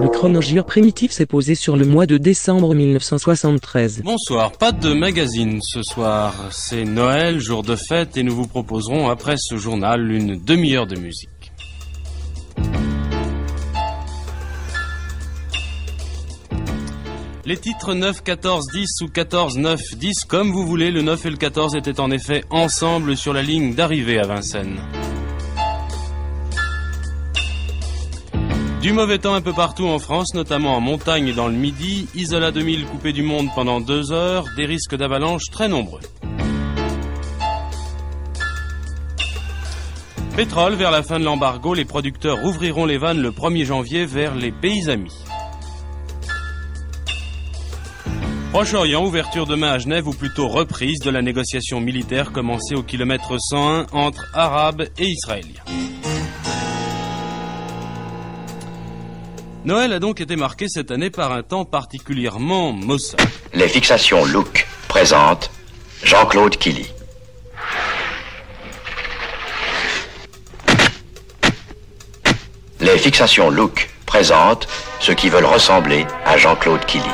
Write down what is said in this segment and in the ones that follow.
Le chronogire primitif s'est posé sur le mois de décembre 1973. Bonsoir, pas de magazine ce soir. C'est Noël, jour de fête, et nous vous proposerons après ce journal une demi-heure de musique. Les titres 9, 14, 10 ou 14, 9, 10, comme vous voulez, le 9 et le 14 étaient en effet ensemble sur la ligne d'arrivée à Vincennes. Du mauvais temps un peu partout en France, notamment en montagne et dans le Midi, Isola 2000 coupé du monde pendant deux heures, des risques d'avalanche très nombreux. Pétrole, vers la fin de l'embargo, les producteurs ouvriront les vannes le 1er janvier vers les pays amis. Proche-Orient, ouverture demain à Genève ou plutôt reprise de la négociation militaire commencée au kilomètre 101 entre Arabes et Israéliens. Noël a donc été marqué cette année par un temps particulièrement maussade. Les fixations Look présentent Jean-Claude Killy. Les fixations Look présentent ceux qui veulent ressembler à Jean-Claude Killy.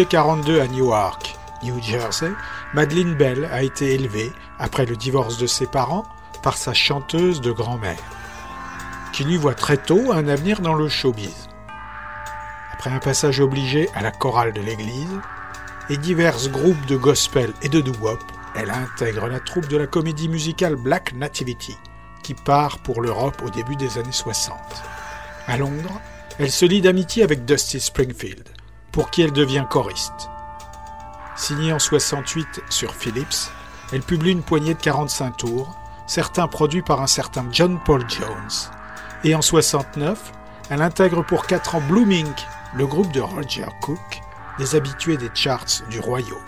Juillet 42 à Newark, New Jersey, Madeleine Bell a été élevée, après le divorce de ses parents, par sa chanteuse de grand-mère, qui lui voit très tôt un avenir dans le showbiz. Après un passage obligé à la chorale de l'église et divers groupes de gospel et de doo-wop, elle intègre la troupe de la comédie musicale Black Nativity, qui part pour l'Europe au début des années 60. À Londres, elle se lie d'amitié avec Dusty Springfield, pour qui elle devient choriste. Signée en 68 sur Philips, elle publie une poignée de 45 tours, certains produits par un certain John Paul Jones. Et en 69, elle intègre pour 4 ans Blooming, le groupe de Roger Cook, des habitués des charts du royaume,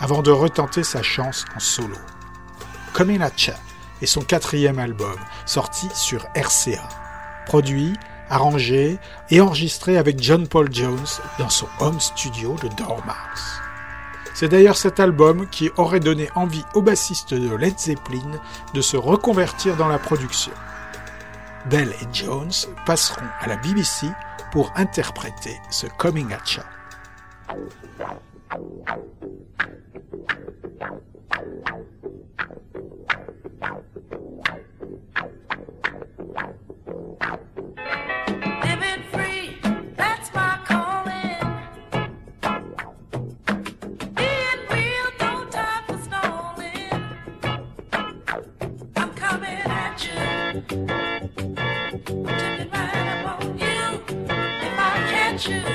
avant de retenter sa chance en solo. Kominacha est son quatrième album, sorti sur RCA, produit, arrangé et enregistré avec John Paul Jones dans son home studio de Dormouse. C'est d'ailleurs cet album qui aurait donné envie au bassiste de Led Zeppelin de se reconvertir dans la production. Bell et Jones passeront à la BBC pour interpréter ce Coming at you. If I catch you,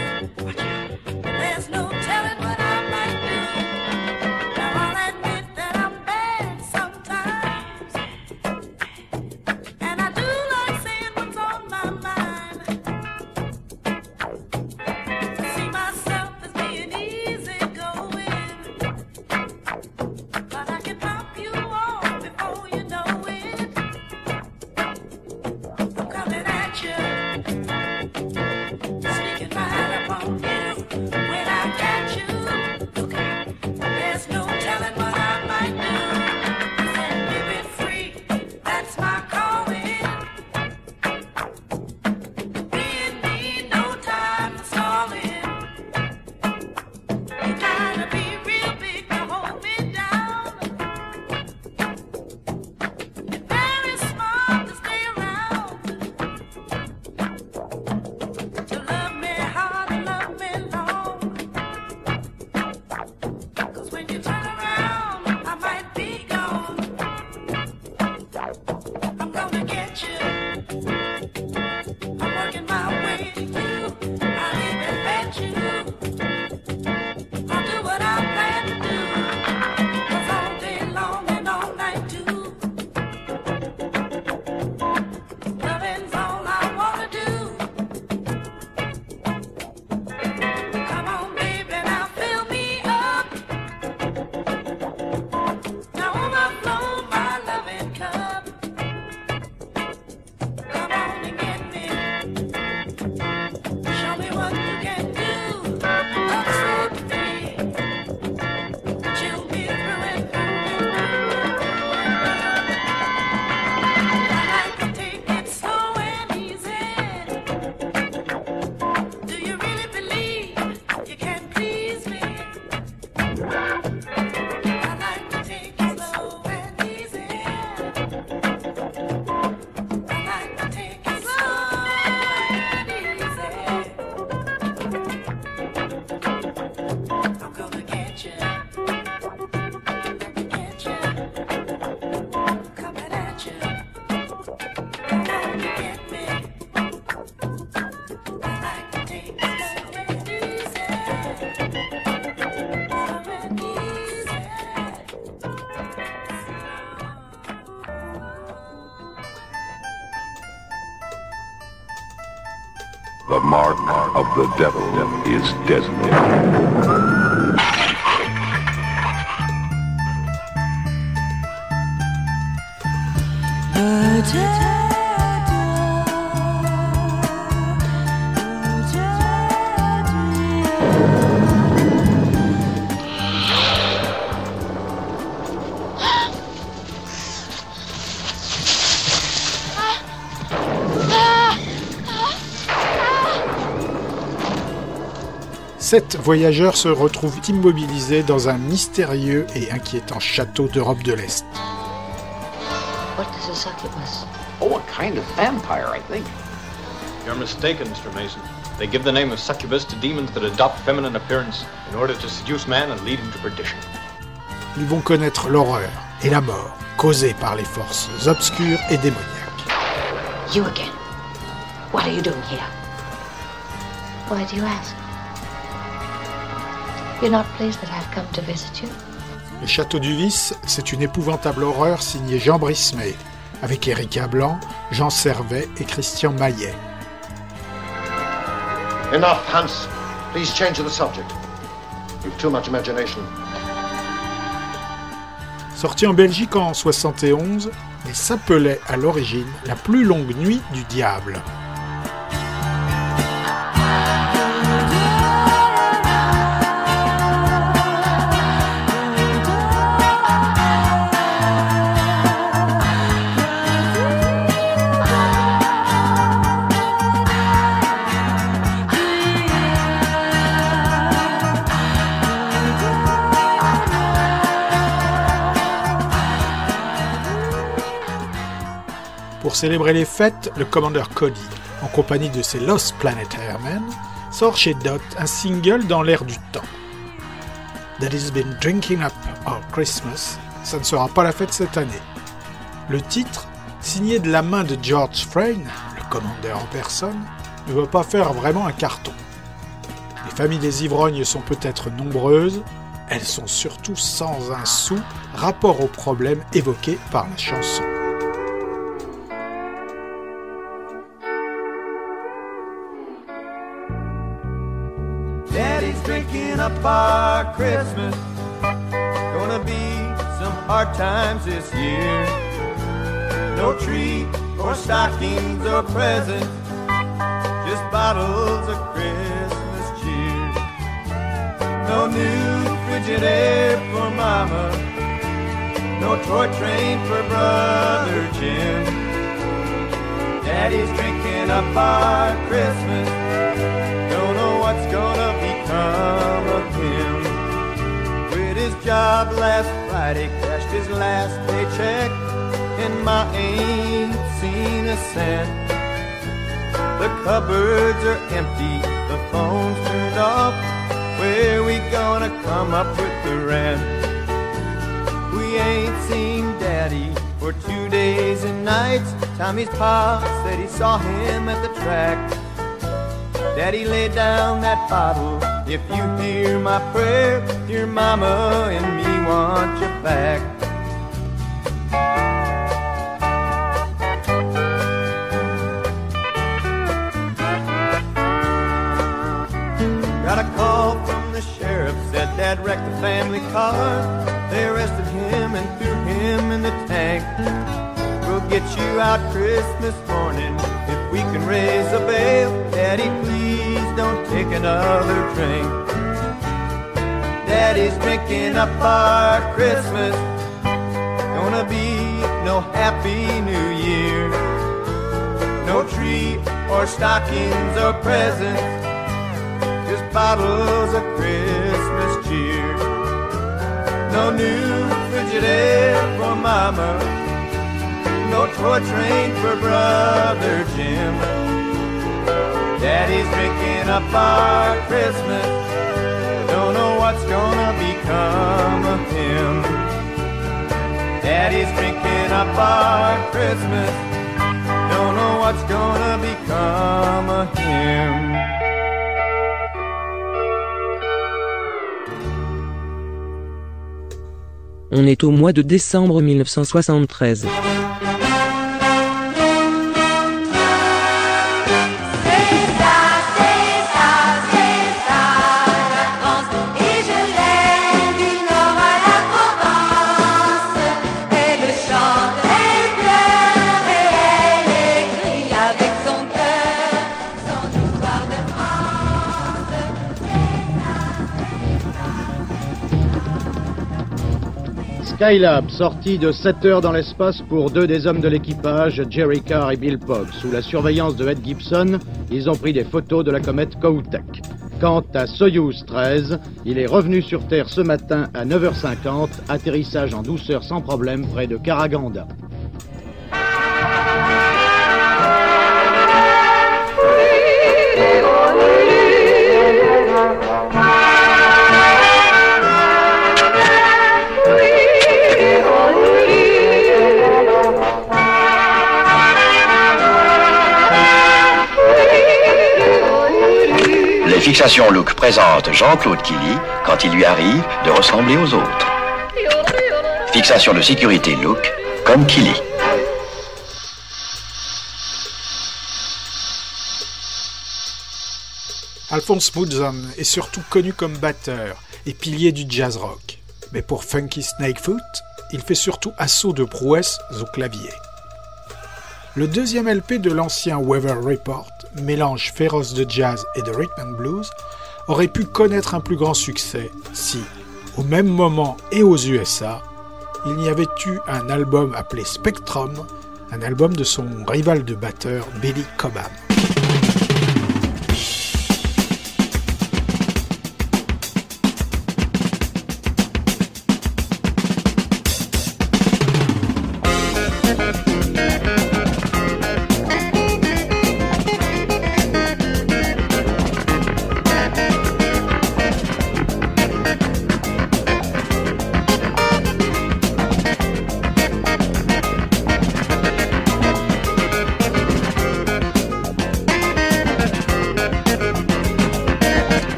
is Sept voyageurs se retrouvent immobilisés dans un mystérieux et inquiétant château d'Europe de l'Est. What is a succubus? Oh, a kind of vampire, I think. You're mistaken, Mr. Mason. They give the name of succubus to demons that adopt feminine appearance in order to seduce man and lead him to perdition. Ils vont connaître l'horreur et la mort causées par les forces obscures et démoniaques. You again. What are you doing here? Why do you ask? You're not pleased that I've come to visit you? Le Château du Vice, c'est une épouvantable horreur signée Jean Brismé, avec Erika Blanc, Jean Servet et Christian Maillet. Enough, Hans. Please change the subject. You've too much imagination. Sorti en Belgique en 71, il s'appelait à l'origine La plus longue nuit du diable. Célébrer les fêtes, le commandeur Cody, en compagnie de ses Lost Planet Airmen, sort chez Dot un single dans l'air du temps. That has been drinking up our Christmas, ça ne sera pas la fête cette année. Le titre, signé de la main de George Frayne, le commandeur en personne, ne va pas faire vraiment un carton. Les familles des ivrognes sont peut-être nombreuses, elles sont surtout sans un sou rapport aux problèmes évoqués par la chanson. Up Christmas. Gonna be some hard times this year. No tree or stockings or presents, just bottles of Christmas cheer. No new Frigidaire for Mama, no toy train for Brother Jim. Daddy's drinking up our Christmas. Don't know what's gonna become him. Quit his job last Friday, cashed his last paycheck, and Ma ain't seen a cent. The cupboards are empty, the phone's turned off. Where we gonna come up with the rent? We ain't seen Daddy for two days and nights. Tommy's pa said he saw him at the track. Daddy laid down that bottle. If you hear my prayer, your mama and me want you back. Another drink. Daddy's drinking up our Christmas. Gonna be no happy new year. No tree or stockings or presents. Just bottles of Christmas cheer. No new Frigidaire for Mama. No toy train for Brother Jim. Daddy's drinking up our Christmas. Don't know what's gonna become of him. Daddy's drinking up our Christmas. Don't know what's gonna become of him. On est au mois de décembre 1973. Skylab sorti de 7 heures dans l'espace pour deux des hommes de l'équipage, Jerry Carr et Bill Pogg. Sous la surveillance de Ed Gibson, ils ont pris des photos de la comète Kohoutek. Quant à Soyuz 13, il est revenu sur Terre ce matin à 9h50, atterrissage en douceur sans problème près de Karaganda. Les fixations look présentent Jean-Claude Killy quand il lui arrive de ressembler aux autres. Fixation de sécurité look comme Killy. Alphonse Mouzon est surtout connu comme batteur et pilier du jazz rock. Mais pour Funky Snakefoot, il fait surtout assaut de prouesses au clavier. Le deuxième LP de l'ancien Weather Report, mélange féroce de jazz et de rhythm and blues, aurait pu connaître un plus grand succès si, au même moment et aux USA, il n'y avait eu un album appelé Spectrum, un album de son rival de batteur Billy Cobham.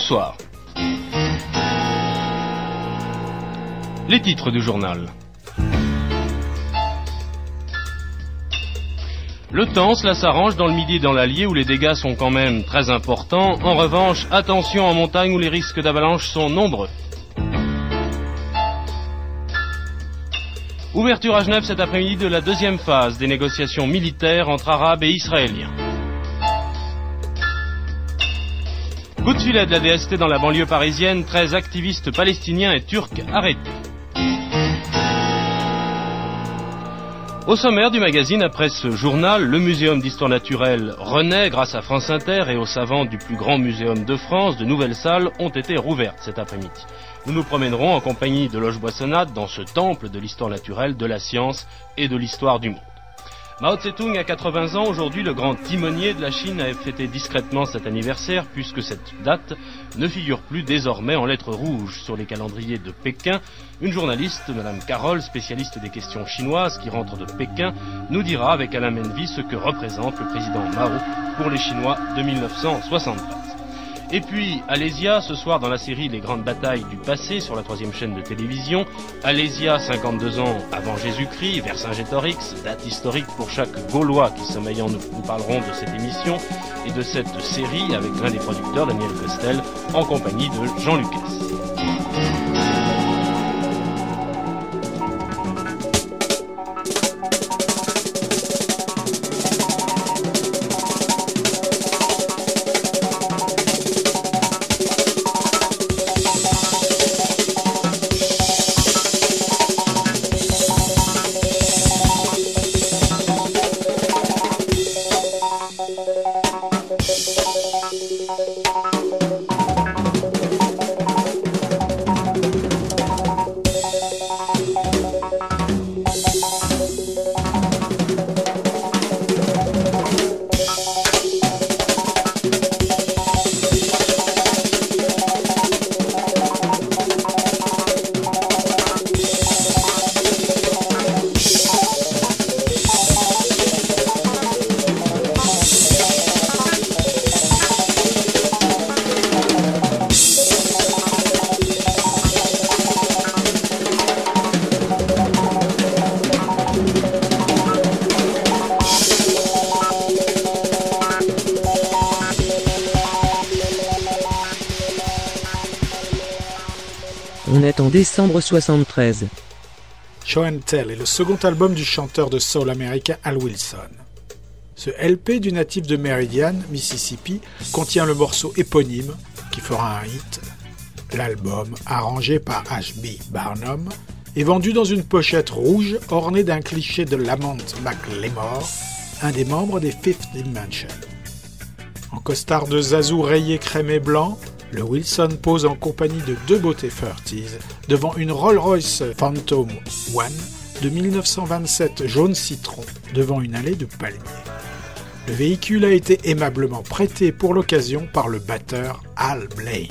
Bonsoir. Les titres du journal. Le temps, cela s'arrange dans le midi et dans l'Allier où les dégâts sont quand même très importants. En revanche, attention en montagne où les risques d'avalanche sont nombreux. Ouverture à Genève cet après-midi de la deuxième phase des négociations militaires entre Arabes et Israéliens. Filet de la DST dans la banlieue parisienne, 13 activistes palestiniens et turcs arrêtés. Au sommaire du magazine, après ce journal, le Muséum d'histoire naturelle renaît grâce à France Inter et aux savants du plus grand muséum de France. De nouvelles salles ont été rouvertes cet après-midi. Nous nous promènerons en compagnie de Loge Boissonnade dans ce temple de l'histoire naturelle, de la science et de l'histoire du monde. Mao Tse-tung a 80 ans. Aujourd'hui, le grand timonier de la Chine a fêté discrètement cet anniversaire puisque cette date ne figure plus désormais en lettres rouges sur les calendriers de Pékin. Une journaliste, Madame Carole, spécialiste des questions chinoises qui rentre de Pékin, nous dira avec Alain Menvy ce que représente le président Mao pour les Chinois de 1973. Et puis, Alésia, ce soir dans la série Les grandes batailles du passé sur la troisième chaîne de télévision. Alésia, 52 ans avant Jésus-Christ, Vercingétorix, date historique pour chaque Gaulois qui sommeille en nous. Nous parlerons de cette émission et de cette série avec l'un des producteurs, Daniel Costel, en compagnie de Jean Lucas. Décembre 73. Show and Tell est le second album du chanteur de soul américain Al Wilson. Ce LP du natif de Meridian, Mississippi, contient le morceau éponyme qui fera un hit. L'album, arrangé par H.B. Barnum, est vendu dans une pochette rouge ornée d'un cliché de Lamont McLemore, un des membres des Fifth Dimension. En costard de zazou rayé crème et blanc, le Wilson pose en compagnie de deux beautés Furties devant une Rolls-Royce Phantom One de 1927 jaune citron devant une allée de palmiers. Le véhicule a été aimablement prêté pour l'occasion par le batteur Al Blaine.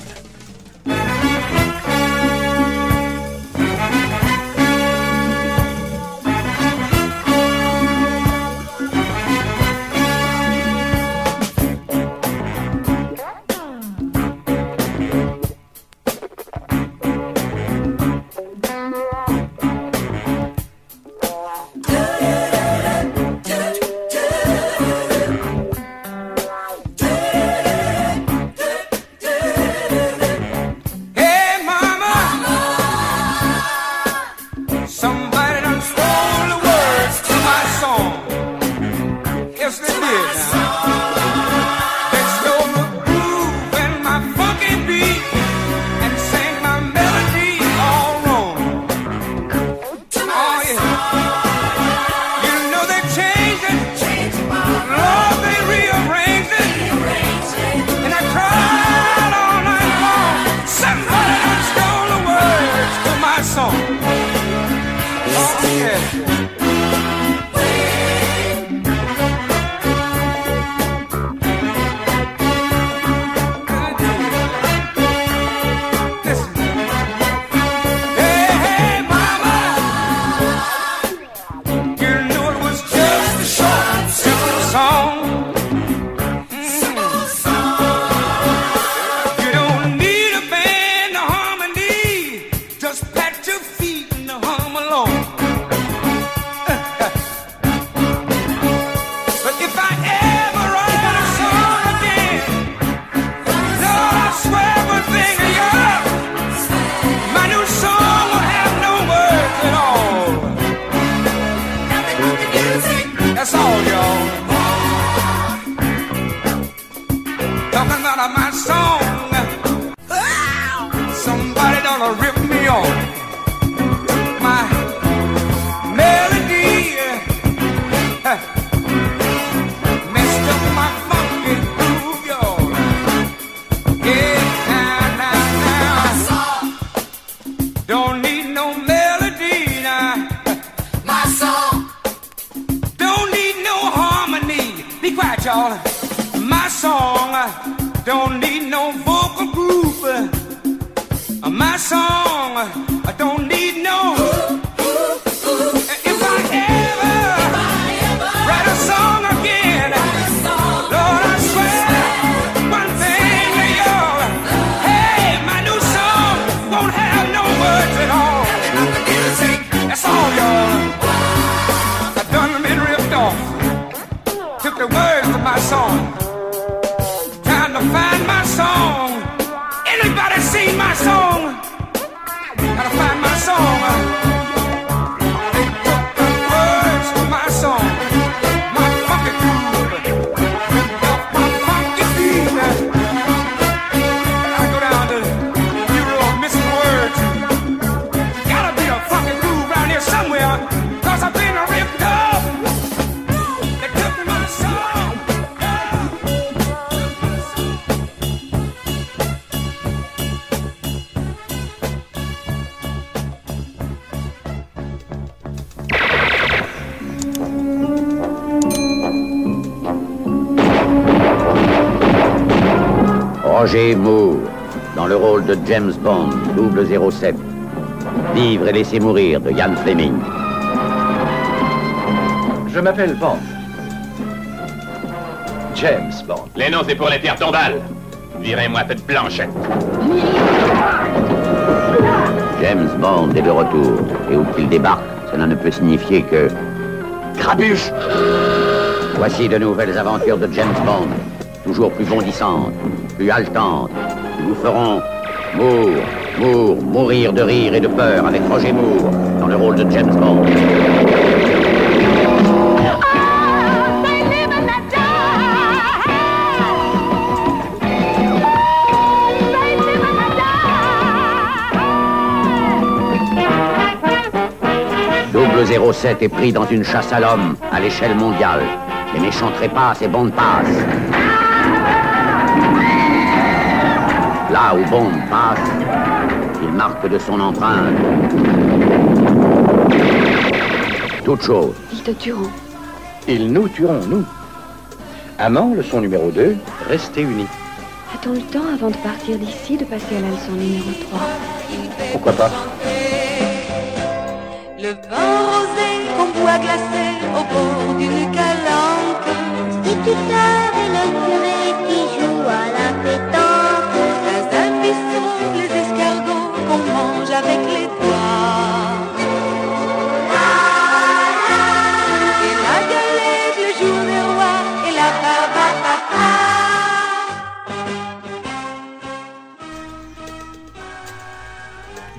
Don't need James Bond, double 07. Vivre et laisser mourir de Ian Fleming. Je m'appelle Bond. James Bond. Les noms, c'est pour les pierres tombales. Virez-moi cette planchette. James Bond est de retour. Et où qu'il débarque, cela ne peut signifier que... Crabuche Voici de nouvelles aventures de James Bond. Toujours plus bondissantes, plus haletantes. qui vous feront Moore, Moore, mourir de rire et de peur avec Roger Moore dans le rôle de James Bond. Double 07 est pris dans une chasse à l'homme à l'échelle mondiale. Les méchants trépassent et Bond passe. Là où Bond passe, il marque de son empreinte toute chose. Ils te tueront. Ils nous tueront, nous. Amant, leçon numéro 2, restez unis. A-t-on le temps avant de partir d'ici de passer à la leçon numéro 3 Pourquoi pas? Le vin rosé qu'on boit glacé au bord d'une calanque. Si tu savais le curé qui joue à la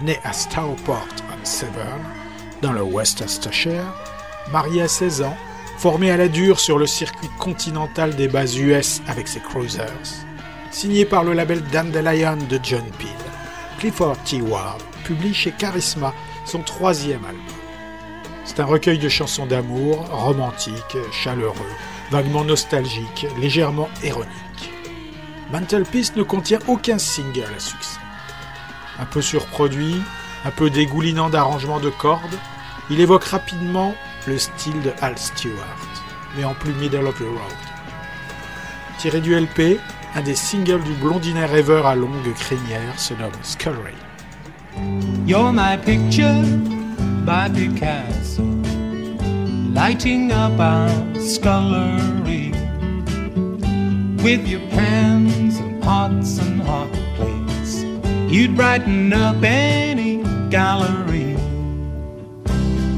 Né à Stourport on Severn, dans le Worcestershire, marié à 16 ans, formé à la dure sur le circuit continental des bases US avec ses Cruisers, signé par le label Dandelion de John Peel, Clifford T. Ward publie chez Charisma son troisième album. C'est un recueil de chansons d'amour, romantiques, chaleureux, vaguement nostalgiques, légèrement ironiques. Mantelpiece ne contient aucun single à succès. Un peu surproduit, un peu dégoulinant d'arrangements de cordes, il évoque rapidement le style de Al Stewart, mais en plus middle of the road. Tiré du LP, un des singles du blondinet rêveur à longue crinière se nomme Scullery. You're my picture by Picasso, lighting up our scullery with your pens and pots and hot. You'd brighten up any gallery.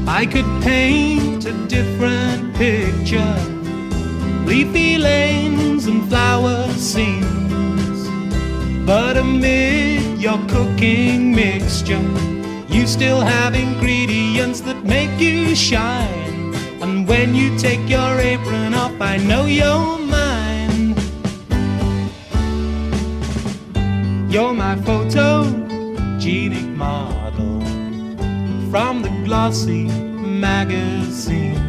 I could paint a different picture, leafy lanes and flower scenes. But amid your cooking mixture, you still have ingredients that make you shine. And when you take your apron off, I know you're mine. You're my photogenic model from the glossy magazine.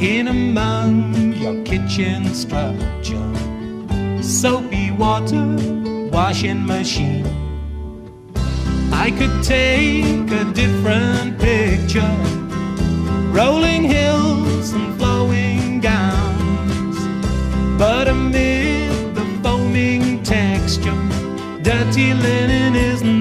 In among your kitchen structure, soapy water washing machine. I could take a different picture, rolling hills and flowing empty linen is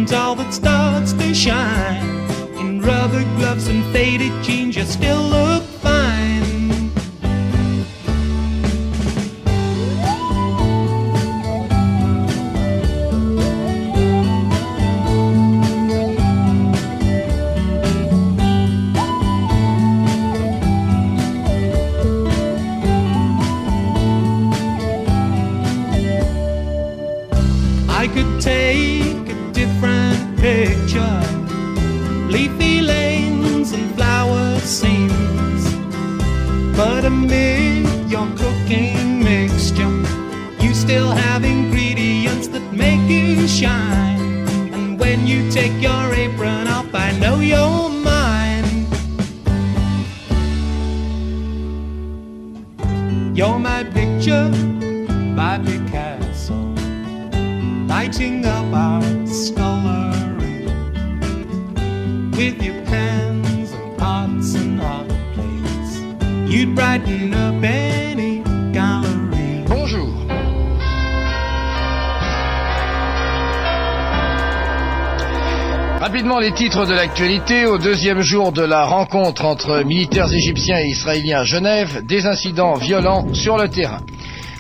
titres de l'actualité. Au deuxième jour de la rencontre entre militaires égyptiens et israéliens à Genève, des incidents violents sur le terrain.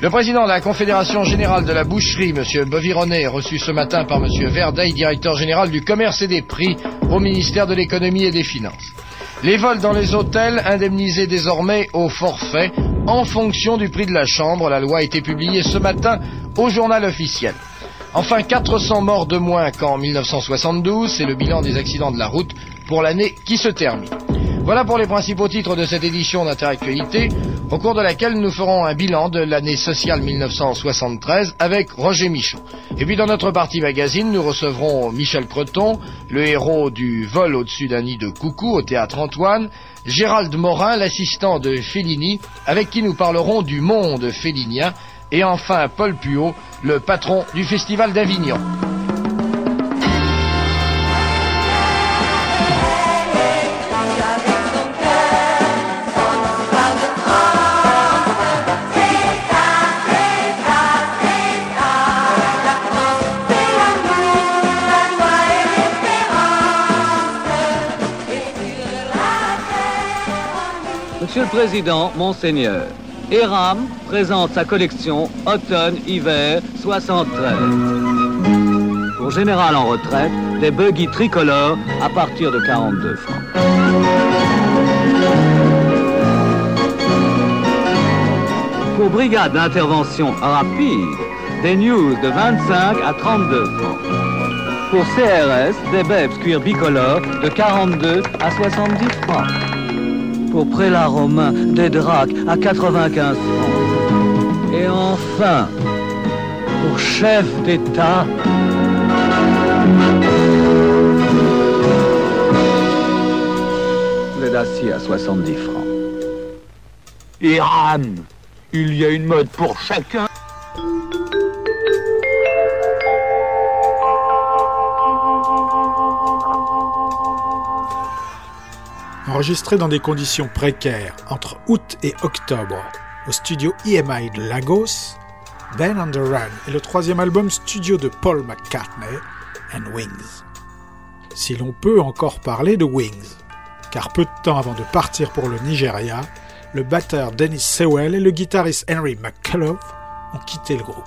Le président de la Confédération générale de la boucherie, M. Bovironet, est reçu ce matin par M. Verdeil, directeur général du commerce et des prix au ministère de l'économie et des finances. Les vols dans les hôtels indemnisés désormais au forfait en fonction du prix de la chambre. La loi a été publiée ce matin au journal officiel. Enfin, 400 morts de moins qu'en 1972, c'est le bilan des accidents de la route pour l'année qui se termine. Voilà pour les principaux titres de cette édition d'Interactualité, au cours de laquelle nous ferons un bilan de l'année sociale 1973 avec Roger Michaud. Et puis dans notre partie magazine, nous recevrons Michel Creton, le héros du vol au-dessus d'un nid de coucou au théâtre Antoine, Gérald Morin, l'assistant de Fellini, avec qui nous parlerons du monde félinien, et enfin Paul Puot, le patron du Festival d'Avignon. Monsieur le Président, Monseigneur, ERAM présente sa collection Automne-Hiver 73. Pour Général en retraite, des buggy tricolores à partir de 42 francs. Pour Brigade d'intervention rapide, des news de 25 à 32 francs. Pour CRS, des Bebs cuir bicolore de 42 à 70 francs pour prélat romain des dracs à 95 francs. Et enfin, pour chef d'État, les d'acier à 70 francs. Iran, il y a une mode pour chacun. Enregistré dans des conditions précaires entre août et octobre au studio EMI de Lagos, Ben on the Run est le troisième album studio de Paul McCartney and Wings. Si l'on peut encore parler de Wings, car peu de temps avant de partir pour le Nigeria, le batteur Dennis Sewell et le guitariste Henry McCullough ont quitté le groupe.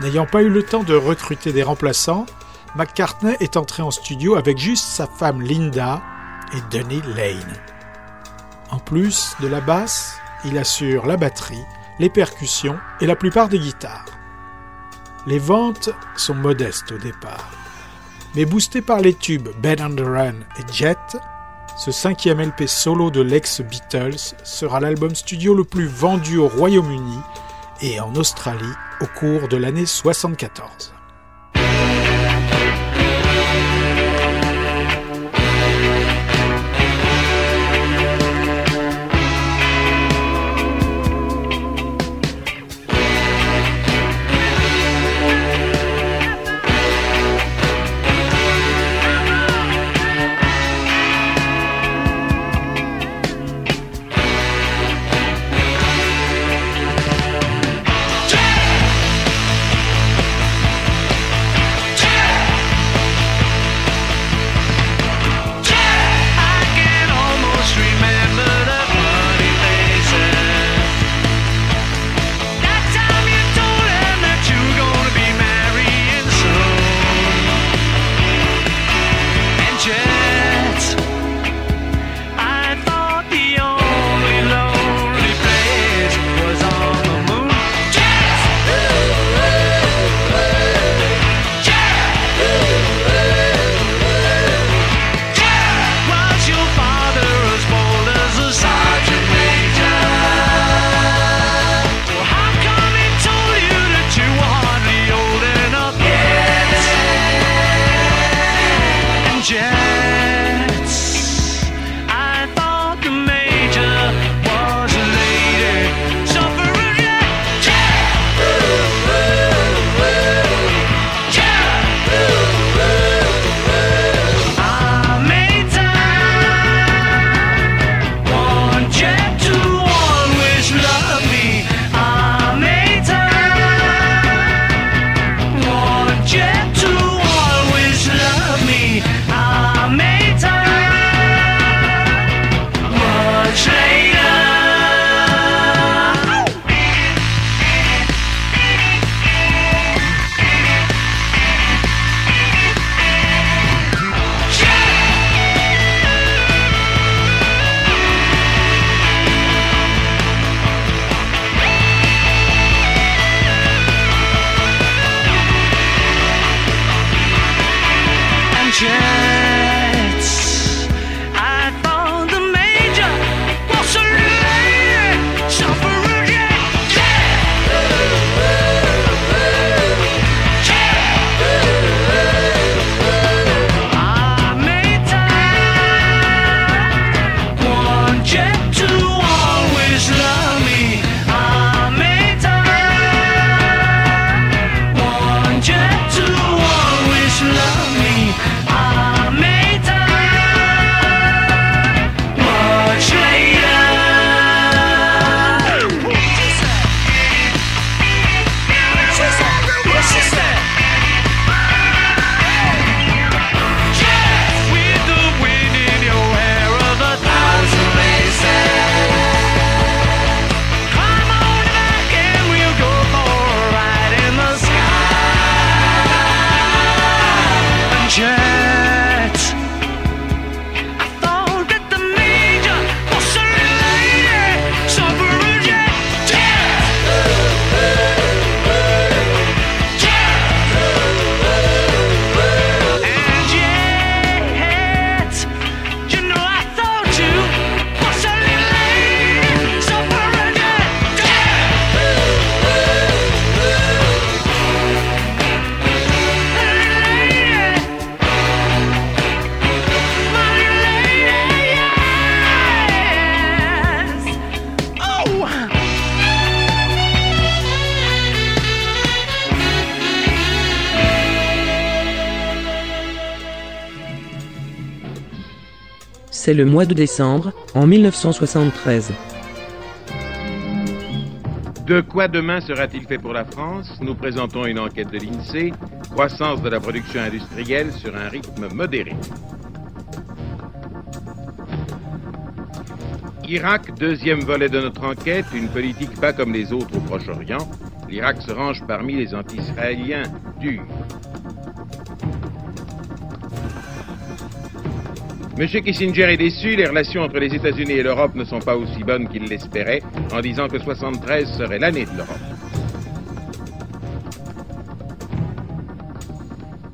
N'ayant pas eu le temps de recruter des remplaçants, McCartney est entré en studio avec juste sa femme Linda et Denny Lane. En plus de la basse, il assure la batterie, les percussions et la plupart des guitares. Les ventes sont modestes au départ, mais boosté par les tubes Ben on the Run et Jet, ce cinquième LP solo de l'ex-Beatles sera l'album studio le plus vendu au Royaume-Uni et en Australie au cours de l'année 74. And C'est le mois de décembre, en 1973. De quoi demain sera-t-il fait pour la France? Nous présentons une enquête de l'INSEE, croissance de la production industrielle sur un rythme modéré. Irak, deuxième volet de notre enquête, une politique pas comme les autres au Proche-Orient. L'Irak se range parmi les anti-israéliens durs. Monsieur Kissinger est déçu, les relations entre les États-Unis et l'Europe ne sont pas aussi bonnes qu'il l'espérait, en disant que 73 serait l'année de l'Europe.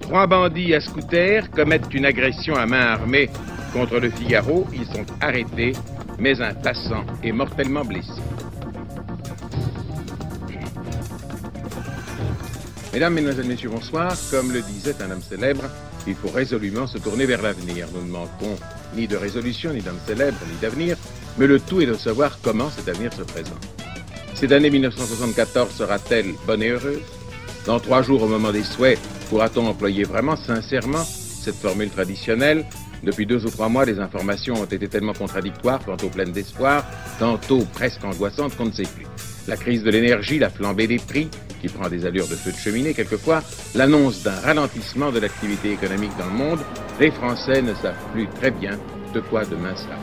Trois bandits à scooter commettent une agression à main armée contre le Figaro. Ils sont arrêtés, mais un passant est mortellement blessé. Mesdames, Mesdemoiselles, Messieurs, bonsoir. Comme le disait un homme célèbre, il faut résolument se tourner vers l'avenir. Nous ne manquons ni de résolution, ni d'homme célèbre, ni d'avenir, mais le tout est de savoir comment cet avenir se présente. Cette année 1974 sera-t-elle bonne et heureuse? Dans trois jours, au moment des souhaits, pourra-t-on employer vraiment, sincèrement, cette formule traditionnelle? Depuis deux ou trois mois, les informations ont été tellement contradictoires, tantôt pleines d'espoir, tantôt presque angoissantes qu'on ne sait plus. La crise de l'énergie, la flambée des prix, qui prend des allures de feu de cheminée quelquefois, l'annonce d'un ralentissement de l'activité économique dans le monde, les Français ne savent plus très bien de quoi demain sera.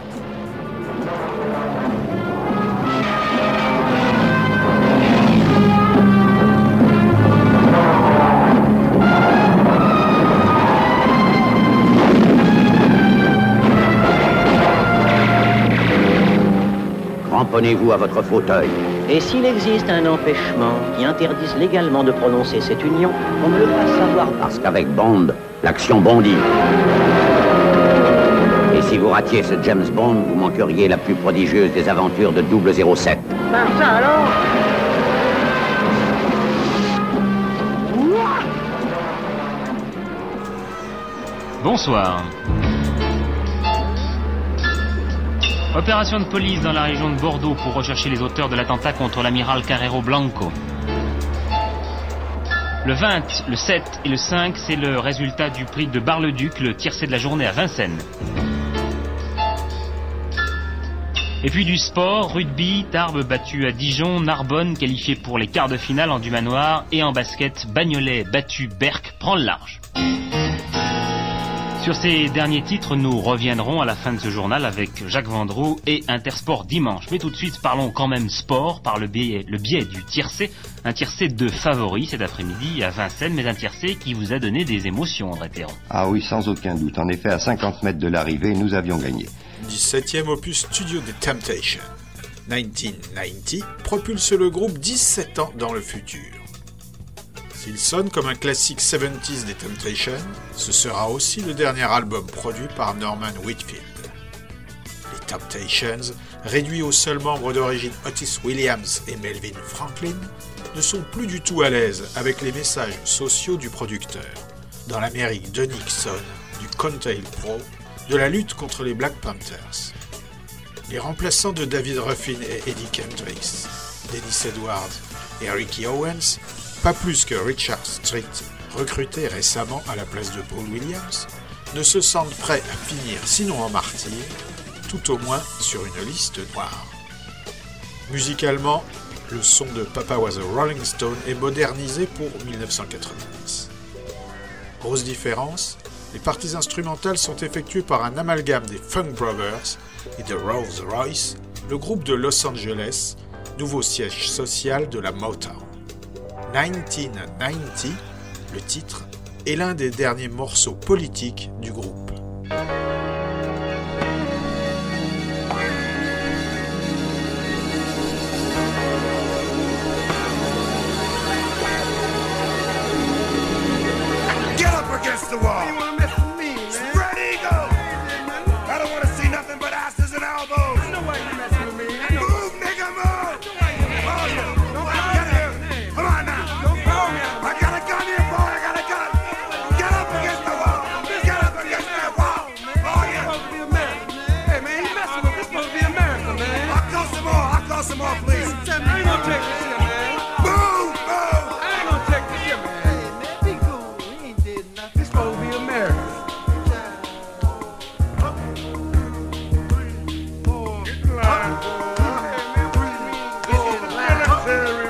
Cramponnez-vous à votre fauteuil. Et s'il existe un empêchement qui interdise légalement de prononcer cette union, on me le fasse savoir. Parce qu'avec Bond, l'action bondit. Et si vous ratiez ce James Bond, vous manqueriez la plus prodigieuse des aventures de 007. Ben ça alors Bonsoir. Opération de police dans la région de Bordeaux pour rechercher les auteurs de l'attentat contre l'amiral Carrero Blanco. Le 20, le 7 et le 5, c'est le résultat du prix de Bar-le-Duc, le tiercé de la journée à Vincennes. Et puis du sport, rugby, Tarbes battu à Dijon, Narbonne qualifié pour les quarts de finale en du manoir et en basket, Bagnolet battu, Berck prend le large. Sur ces derniers titres, nous reviendrons à la fin de ce journal avec Jacques Vendroux et Intersport dimanche. Mais tout de suite, parlons quand même sport par le biais, le biais du tiercé. Un tiercé de favoris cet après-midi à Vincennes, mais un tiercé qui vous a donné des émotions, André Théron. Ah oui, sans aucun doute. En effet, à 50 mètres de l'arrivée, nous avions gagné. 17e opus studio des Temptations. 1990 propulse le groupe 17 ans dans le futur. S'il sonne comme un classique 70s des Temptations, ce sera aussi le dernier album produit par Norman Whitfield. Les Temptations, réduits aux seuls membres d'origine Otis Williams et Melvin Franklin, ne sont plus du tout à l'aise avec les messages sociaux du producteur. Dans l'Amérique de Nixon, du Contail Pro, de la lutte contre les Black Panthers. Les remplaçants de David Ruffin et Eddie Kendricks, Dennis Edwards et Ricky Owens, pas plus que Richard Street, recruté récemment à la place de Paul Williams, ne se sentent prêts à finir, sinon en martyr, tout au moins sur une liste noire. Musicalement, le son de Papa Was a Rolling Stone est modernisé pour 1990. Grosse différence, les parties instrumentales sont effectuées par un amalgame des Funk Brothers et de Rolls Royce, le groupe de Los Angeles, nouveau siège social de la Motown. 1990, le titre, est l'un des derniers morceaux politiques du groupe. Against the wall. there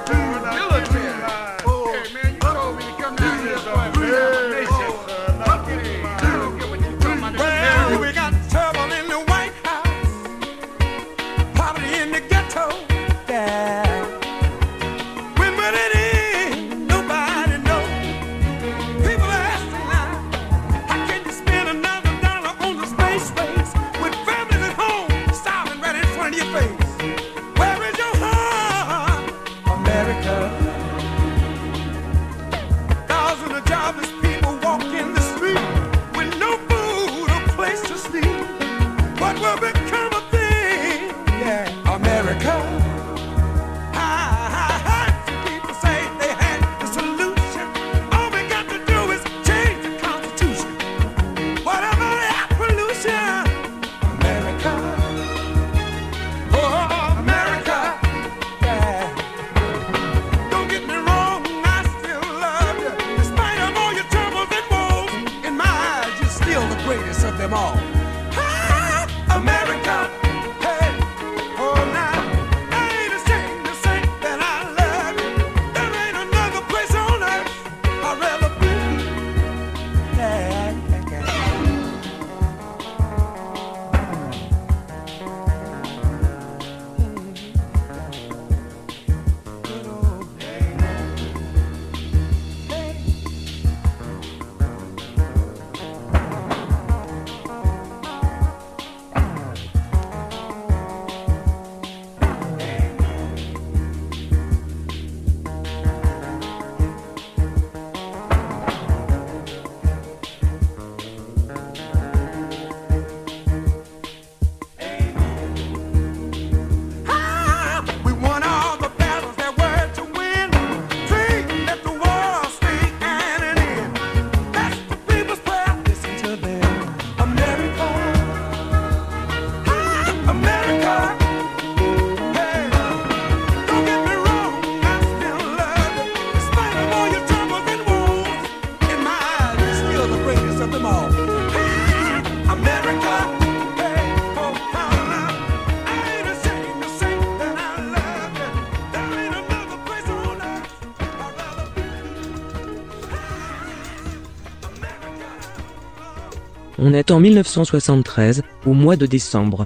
On est en 1973, au mois de décembre.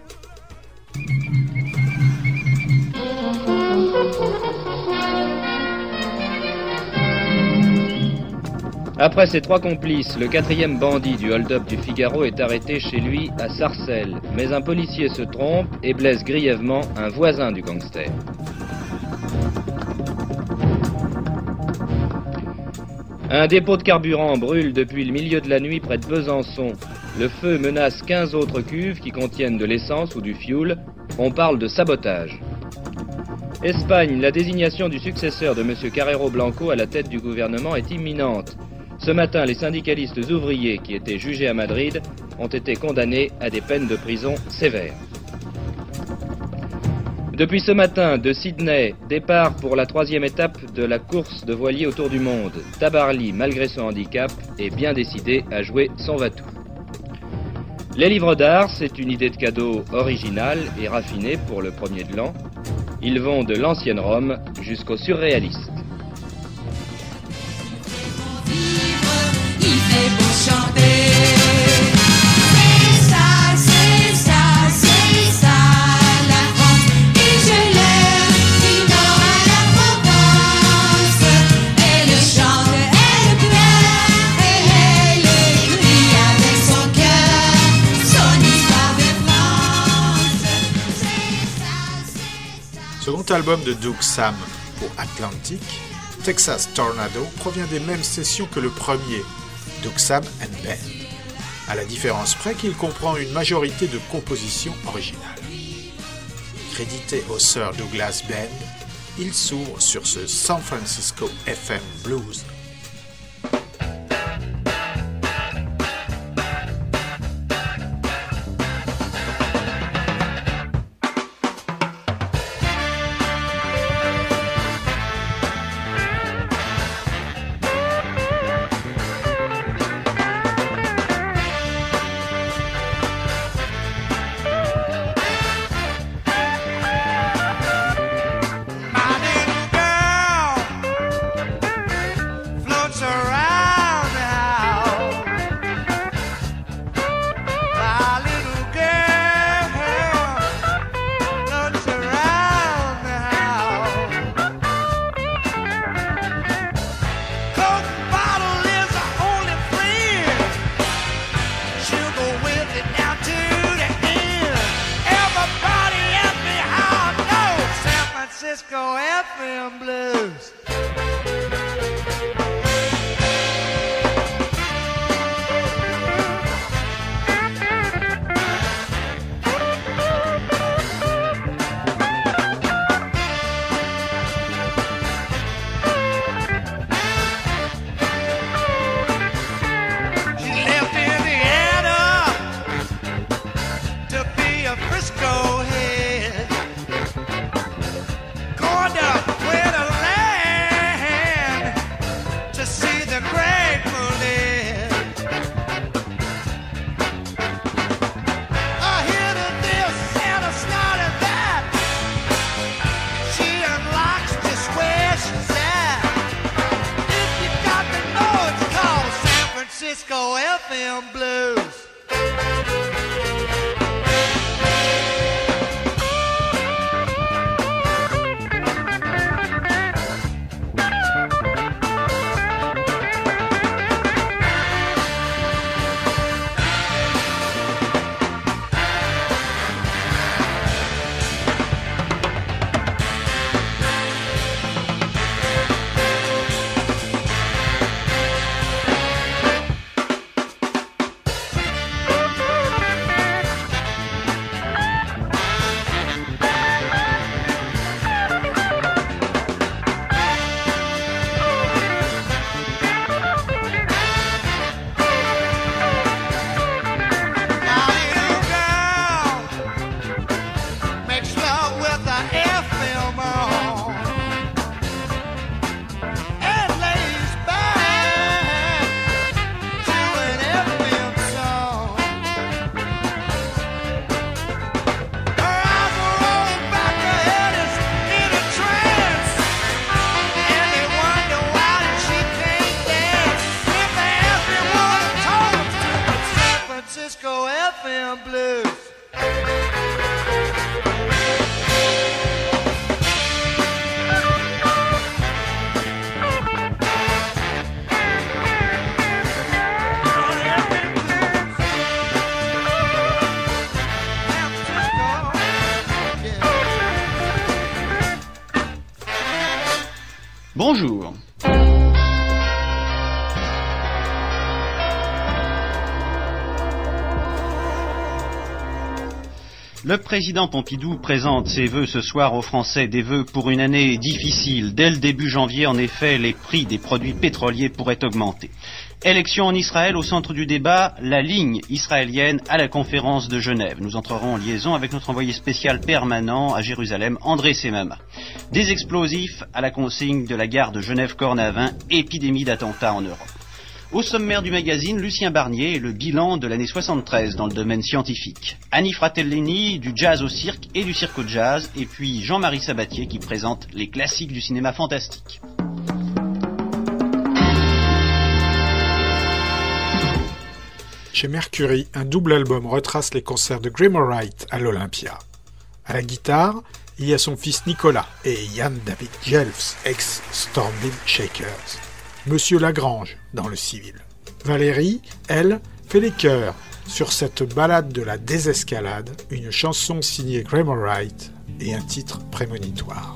Après ses trois complices, le quatrième bandit du hold-up du Figaro est arrêté chez lui à Sarcelles. Mais un policier se trompe et blesse grièvement un voisin du gangster. Un dépôt de carburant brûle depuis le milieu de la nuit près de Besançon. Le feu menace 15 autres cuves qui contiennent de l'essence ou du fioul. On parle de sabotage. Espagne, la désignation du successeur de M. Carrero Blanco à la tête du gouvernement est imminente. Ce matin, les syndicalistes ouvriers qui étaient jugés à Madrid ont été condamnés à des peines de prison sévères. Depuis ce matin, de Sydney, départ pour la troisième étape de la course de voilier autour du monde. Tabarly, malgré son handicap, est bien décidé à jouer son vatou. Les livres d'art, c'est une idée de cadeau originale et raffinée pour le premier de l'an. Ils vont de l'ancienne Rome jusqu'au surréaliste. Album de Doug Sam pour Atlantic, Texas Tornado provient des mêmes sessions que le premier, Doug Sam and Band, à la différence près qu'il comprend une majorité de compositions originales. Crédité au Sir Douglas Band, il s'ouvre sur ce San Francisco FM Blues Le président Pompidou présente ses vœux ce soir aux Français, des vœux pour une année difficile. Dès le début janvier, en effet, les prix des produits pétroliers pourraient augmenter. Élection en Israël au centre du débat, la ligne israélienne à la conférence de Genève. Nous entrerons en liaison avec notre envoyé spécial permanent à Jérusalem, André Semama. Des explosifs à la consigne de la gare de Genève-Cornavin, épidémie d'attentats en Europe. Au sommaire du magazine, Lucien Barnier et le bilan de l'année 73 dans le domaine scientifique. Annie Fratellini, du jazz au cirque et du cirque au jazz, et puis Jean-Marie Sabatier qui présente les classiques du cinéma fantastique. Chez Mercury, un double album retrace les concerts de Graham Wright à l'Olympia. À la guitare, il y a son fils Nicolas et Ian David Jelfs, ex Stormville Shakers. Monsieur Lagrange dans le civil. Valérie, elle, fait les chœurs sur cette balade de la désescalade, une chanson signée Graham Wright et un titre prémonitoire.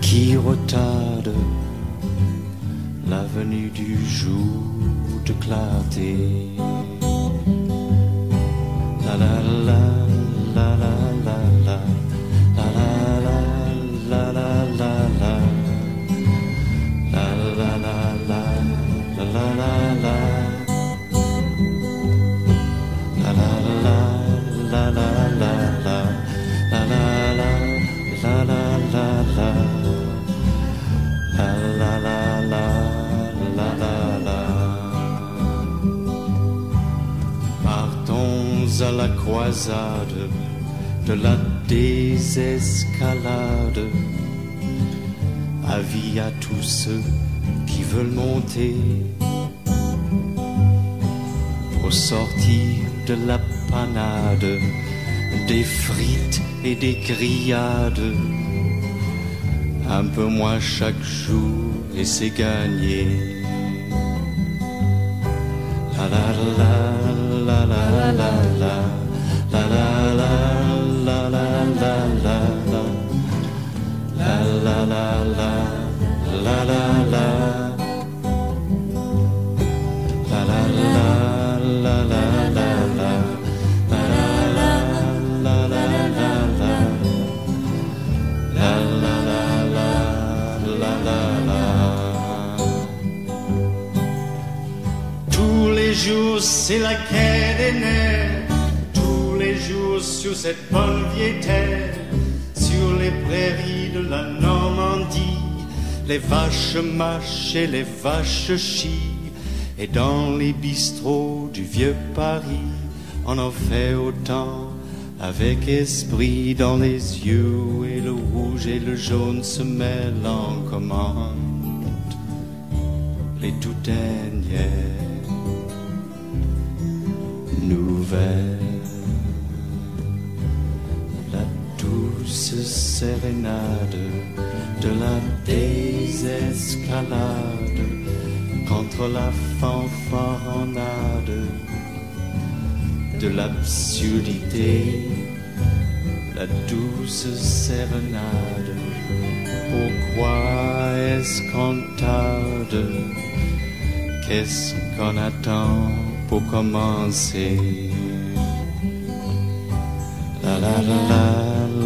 Qui retardent la venue du jour de clarté. La la la la à la croisade de la désescalade. Avis à tous ceux qui veulent monter Pour sortir de la panade Des frites et des grillades. Un peu moins chaque jour et c'est gagné Les vaches mâchent et les vaches chient Et dans les bistrots du vieux Paris On en fait autant avec esprit dans les yeux. Et le rouge et le jaune se mêlent en commande. Les tout dernières nouvelles douce sérénade de la désescalade Contre la fanfaronnade de l'absurdité, la douce sérénade. Pourquoi est-ce qu'on tarde? Qu'est-ce qu'on attend pour commencer? La La la la